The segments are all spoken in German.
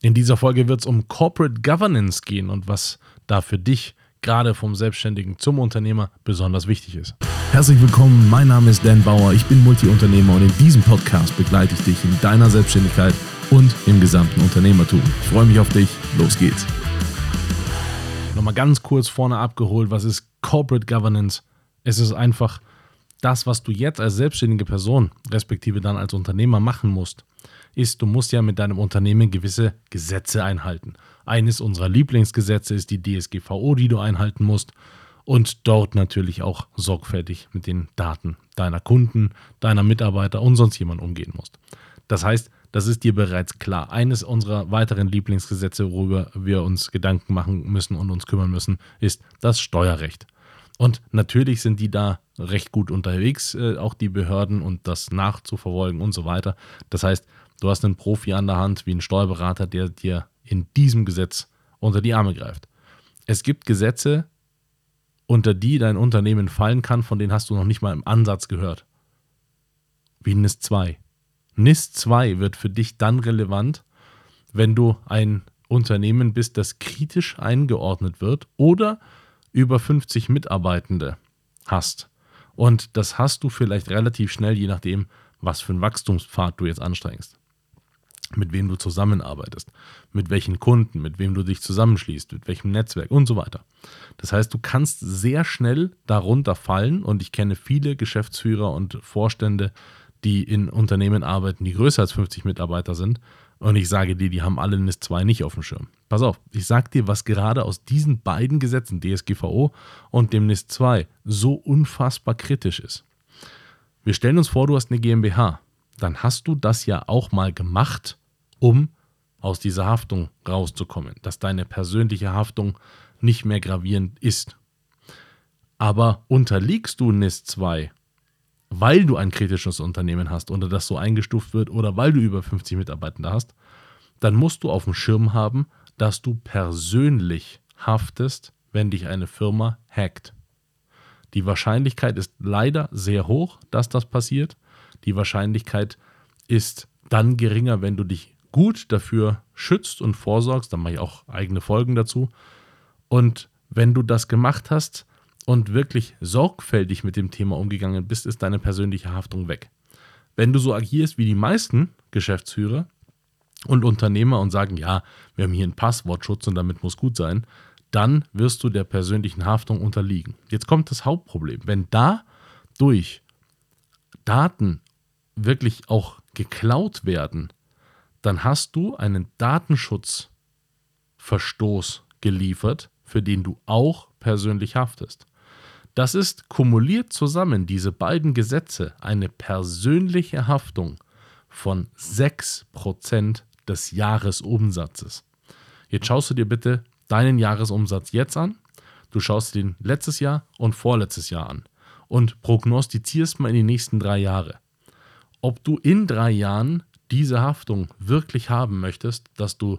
In dieser Folge wird es um Corporate Governance gehen und was da für dich gerade vom Selbstständigen zum Unternehmer besonders wichtig ist. Herzlich willkommen, mein Name ist Dan Bauer, ich bin Multiunternehmer und in diesem Podcast begleite ich dich in deiner Selbstständigkeit und im gesamten Unternehmertum. Ich freue mich auf dich, los geht's. Nochmal ganz kurz vorne abgeholt, was ist Corporate Governance? Es ist einfach das, was du jetzt als selbstständige Person, respektive dann als Unternehmer machen musst ist, du musst ja mit deinem Unternehmen gewisse Gesetze einhalten. Eines unserer Lieblingsgesetze ist die DSGVO, die du einhalten musst und dort natürlich auch sorgfältig mit den Daten deiner Kunden, deiner Mitarbeiter und sonst jemand umgehen musst. Das heißt, das ist dir bereits klar. Eines unserer weiteren Lieblingsgesetze, worüber wir uns Gedanken machen müssen und uns kümmern müssen, ist das Steuerrecht. Und natürlich sind die da recht gut unterwegs, äh, auch die Behörden und das nachzuverfolgen und so weiter. Das heißt, Du hast einen Profi an der Hand, wie ein Steuerberater, der dir in diesem Gesetz unter die Arme greift. Es gibt Gesetze, unter die dein Unternehmen fallen kann, von denen hast du noch nicht mal im Ansatz gehört. Wie NIS 2. NIS 2 wird für dich dann relevant, wenn du ein Unternehmen bist, das kritisch eingeordnet wird oder über 50 Mitarbeitende hast. Und das hast du vielleicht relativ schnell, je nachdem, was für einen Wachstumspfad du jetzt anstrengst mit wem du zusammenarbeitest, mit welchen Kunden, mit wem du dich zusammenschließt, mit welchem Netzwerk und so weiter. Das heißt, du kannst sehr schnell darunter fallen und ich kenne viele Geschäftsführer und Vorstände, die in Unternehmen arbeiten, die größer als 50 Mitarbeiter sind und ich sage dir, die haben alle NIS 2 nicht auf dem Schirm. Pass auf, ich sage dir, was gerade aus diesen beiden Gesetzen, DSGVO und dem NIS 2, so unfassbar kritisch ist. Wir stellen uns vor, du hast eine GmbH dann hast du das ja auch mal gemacht, um aus dieser Haftung rauszukommen, dass deine persönliche Haftung nicht mehr gravierend ist. Aber unterliegst du NIS 2, weil du ein kritisches Unternehmen hast oder das so eingestuft wird oder weil du über 50 Mitarbeitende hast, dann musst du auf dem Schirm haben, dass du persönlich haftest, wenn dich eine Firma hackt. Die Wahrscheinlichkeit ist leider sehr hoch, dass das passiert. Die Wahrscheinlichkeit ist dann geringer, wenn du dich gut dafür schützt und vorsorgst. Dann mache ich auch eigene Folgen dazu. Und wenn du das gemacht hast und wirklich sorgfältig mit dem Thema umgegangen bist, ist deine persönliche Haftung weg. Wenn du so agierst wie die meisten Geschäftsführer und Unternehmer und sagen, ja, wir haben hier einen Passwortschutz und damit muss gut sein, dann wirst du der persönlichen Haftung unterliegen. Jetzt kommt das Hauptproblem. Wenn da durch Daten wirklich auch geklaut werden, dann hast du einen Datenschutzverstoß geliefert, für den du auch persönlich haftest. Das ist kumuliert zusammen, diese beiden Gesetze, eine persönliche Haftung von 6% des Jahresumsatzes. Jetzt schaust du dir bitte deinen Jahresumsatz jetzt an, du schaust den letztes Jahr und vorletztes Jahr an und prognostizierst mal in die nächsten drei Jahre ob du in drei Jahren diese Haftung wirklich haben möchtest, dass du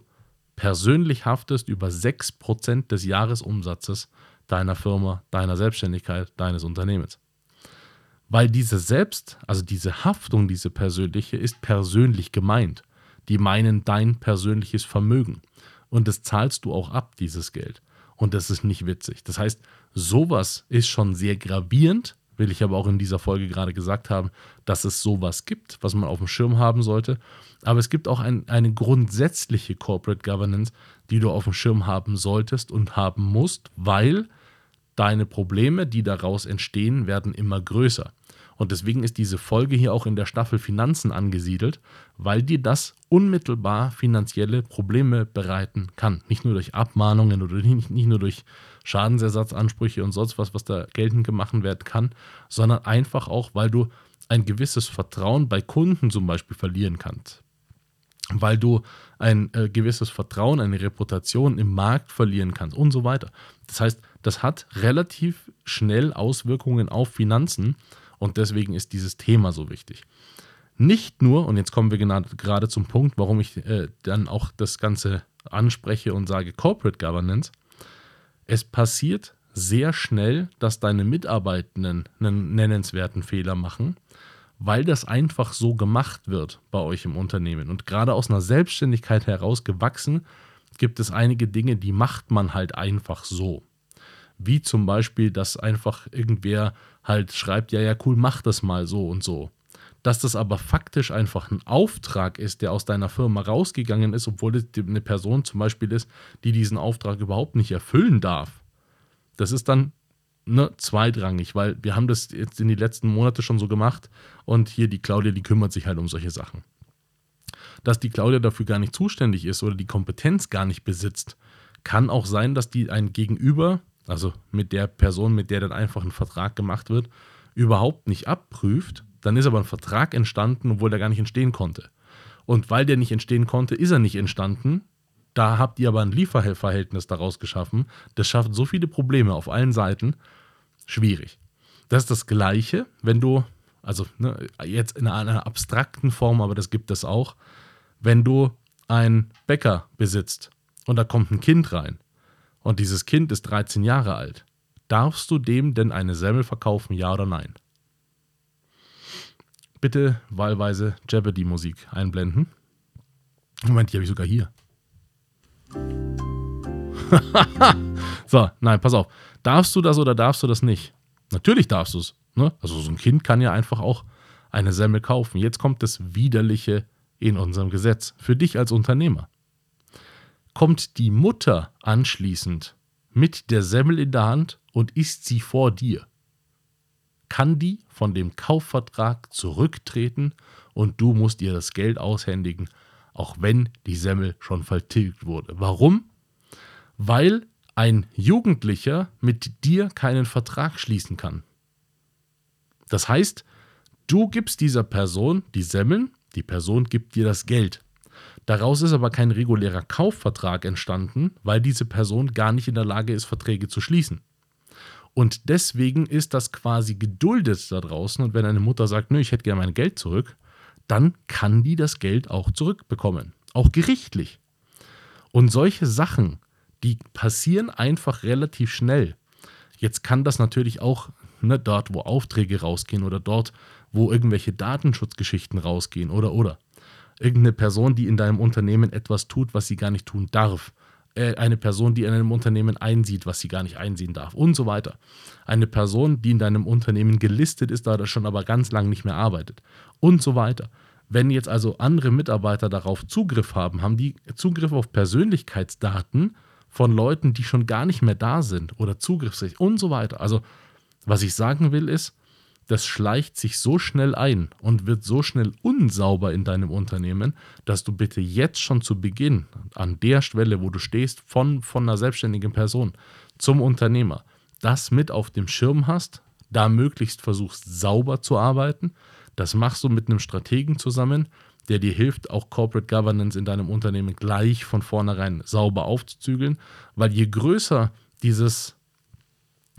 persönlich haftest über 6% des Jahresumsatzes deiner Firma, deiner Selbstständigkeit, deines Unternehmens. Weil diese Selbst, also diese Haftung, diese persönliche, ist persönlich gemeint. Die meinen dein persönliches Vermögen. Und das zahlst du auch ab, dieses Geld. Und das ist nicht witzig. Das heißt, sowas ist schon sehr gravierend will ich aber auch in dieser Folge gerade gesagt haben, dass es sowas gibt, was man auf dem Schirm haben sollte. Aber es gibt auch ein, eine grundsätzliche Corporate Governance, die du auf dem Schirm haben solltest und haben musst, weil deine Probleme, die daraus entstehen, werden immer größer. Und deswegen ist diese Folge hier auch in der Staffel Finanzen angesiedelt, weil dir das unmittelbar finanzielle Probleme bereiten kann. Nicht nur durch Abmahnungen oder nicht, nicht nur durch Schadensersatzansprüche und sonst was, was da geltend gemacht werden kann, sondern einfach auch, weil du ein gewisses Vertrauen bei Kunden zum Beispiel verlieren kannst. Weil du ein äh, gewisses Vertrauen, eine Reputation im Markt verlieren kannst und so weiter. Das heißt, das hat relativ schnell Auswirkungen auf Finanzen und deswegen ist dieses Thema so wichtig. Nicht nur, und jetzt kommen wir gerade zum Punkt, warum ich äh, dann auch das Ganze anspreche und sage Corporate Governance. Es passiert sehr schnell, dass deine Mitarbeitenden einen nennenswerten Fehler machen, weil das einfach so gemacht wird bei euch im Unternehmen. Und gerade aus einer Selbstständigkeit heraus gewachsen, gibt es einige Dinge, die macht man halt einfach so. Wie zum Beispiel, dass einfach irgendwer halt schreibt, ja, ja, cool, mach das mal so und so. Dass das aber faktisch einfach ein Auftrag ist, der aus deiner Firma rausgegangen ist, obwohl es eine Person zum Beispiel ist, die diesen Auftrag überhaupt nicht erfüllen darf. Das ist dann ne, zweitrangig, weil wir haben das jetzt in den letzten Monaten schon so gemacht und hier die Claudia, die kümmert sich halt um solche Sachen. Dass die Claudia dafür gar nicht zuständig ist oder die Kompetenz gar nicht besitzt, kann auch sein, dass die ein Gegenüber, also mit der Person, mit der dann einfach ein Vertrag gemacht wird, überhaupt nicht abprüft. Dann ist aber ein Vertrag entstanden, obwohl der gar nicht entstehen konnte. Und weil der nicht entstehen konnte, ist er nicht entstanden. Da habt ihr aber ein Lieferverhältnis daraus geschaffen. Das schafft so viele Probleme auf allen Seiten. Schwierig. Das ist das Gleiche, wenn du, also ne, jetzt in einer abstrakten Form, aber das gibt es auch, wenn du einen Bäcker besitzt und da kommt ein Kind rein und dieses Kind ist 13 Jahre alt, darfst du dem denn eine Semmel verkaufen, ja oder nein? Bitte wahlweise Jeopardy-Musik einblenden. Moment, die habe ich sogar hier. so, nein, pass auf. Darfst du das oder darfst du das nicht? Natürlich darfst du es. Ne? Also so ein Kind kann ja einfach auch eine Semmel kaufen. Jetzt kommt das Widerliche in unserem Gesetz für dich als Unternehmer. Kommt die Mutter anschließend mit der Semmel in der Hand und isst sie vor dir, kann die von dem Kaufvertrag zurücktreten und du musst ihr das Geld aushändigen, auch wenn die Semmel schon vertilgt wurde. Warum? Weil ein Jugendlicher mit dir keinen Vertrag schließen kann. Das heißt, du gibst dieser Person die Semmeln die Person gibt dir das Geld. Daraus ist aber kein regulärer Kaufvertrag entstanden, weil diese Person gar nicht in der Lage ist, Verträge zu schließen. Und deswegen ist das quasi geduldet da draußen. Und wenn eine Mutter sagt, nö, ich hätte gerne mein Geld zurück, dann kann die das Geld auch zurückbekommen. Auch gerichtlich. Und solche Sachen, die passieren einfach relativ schnell. Jetzt kann das natürlich auch ne, dort, wo Aufträge rausgehen oder dort, wo irgendwelche Datenschutzgeschichten rausgehen oder oder. Irgendeine Person, die in deinem Unternehmen etwas tut, was sie gar nicht tun darf. Äh, eine Person, die in einem Unternehmen einsieht, was sie gar nicht einsehen darf und so weiter. Eine Person, die in deinem Unternehmen gelistet ist, da das schon aber ganz lang nicht mehr arbeitet und so weiter. Wenn jetzt also andere Mitarbeiter darauf Zugriff haben, haben die Zugriff auf Persönlichkeitsdaten von Leuten, die schon gar nicht mehr da sind oder Zugriffsrecht und so weiter. Also was ich sagen will ist, das schleicht sich so schnell ein und wird so schnell unsauber in deinem Unternehmen, dass du bitte jetzt schon zu Beginn an der Stelle, wo du stehst, von, von einer selbstständigen Person zum Unternehmer, das mit auf dem Schirm hast, da möglichst versuchst sauber zu arbeiten. Das machst du mit einem Strategen zusammen, der dir hilft, auch Corporate Governance in deinem Unternehmen gleich von vornherein sauber aufzuzügeln, weil je größer dieses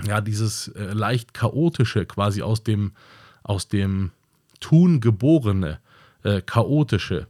ja, dieses äh, leicht chaotische, quasi aus dem, aus dem Tun geborene, äh, chaotische,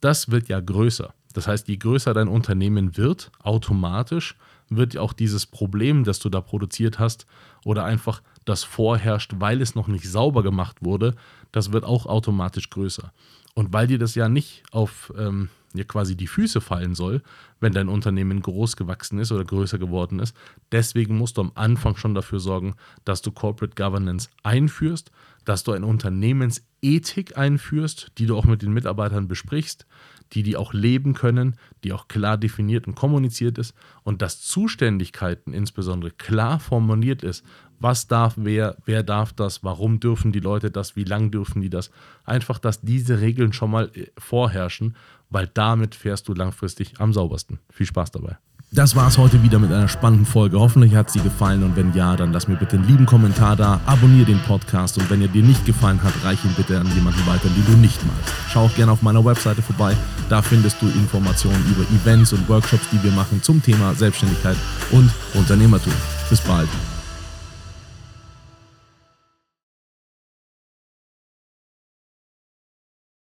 das wird ja größer. Das heißt, je größer dein Unternehmen wird, automatisch wird auch dieses Problem, das du da produziert hast, oder einfach das vorherrscht, weil es noch nicht sauber gemacht wurde, das wird auch automatisch größer. Und weil dir das ja nicht auf ähm, ja quasi die Füße fallen soll, wenn dein Unternehmen groß gewachsen ist oder größer geworden ist. Deswegen musst du am Anfang schon dafür sorgen, dass du Corporate Governance einführst, dass du eine Unternehmensethik einführst, die du auch mit den Mitarbeitern besprichst, die die auch leben können, die auch klar definiert und kommuniziert ist und dass Zuständigkeiten insbesondere klar formuliert ist, was darf wer, wer darf das, warum dürfen die Leute das, wie lang dürfen die das. Einfach, dass diese Regeln schon mal äh, vorherrschen weil damit fährst du langfristig am saubersten. Viel Spaß dabei. Das war es heute wieder mit einer spannenden Folge. Hoffentlich hat sie gefallen und wenn ja, dann lass mir bitte einen lieben Kommentar da, abonniere den Podcast und wenn er dir nicht gefallen hat, reich ihn bitte an jemanden weiter, den du nicht magst. Schau auch gerne auf meiner Webseite vorbei. Da findest du Informationen über Events und Workshops, die wir machen zum Thema Selbstständigkeit und Unternehmertum. Bis bald.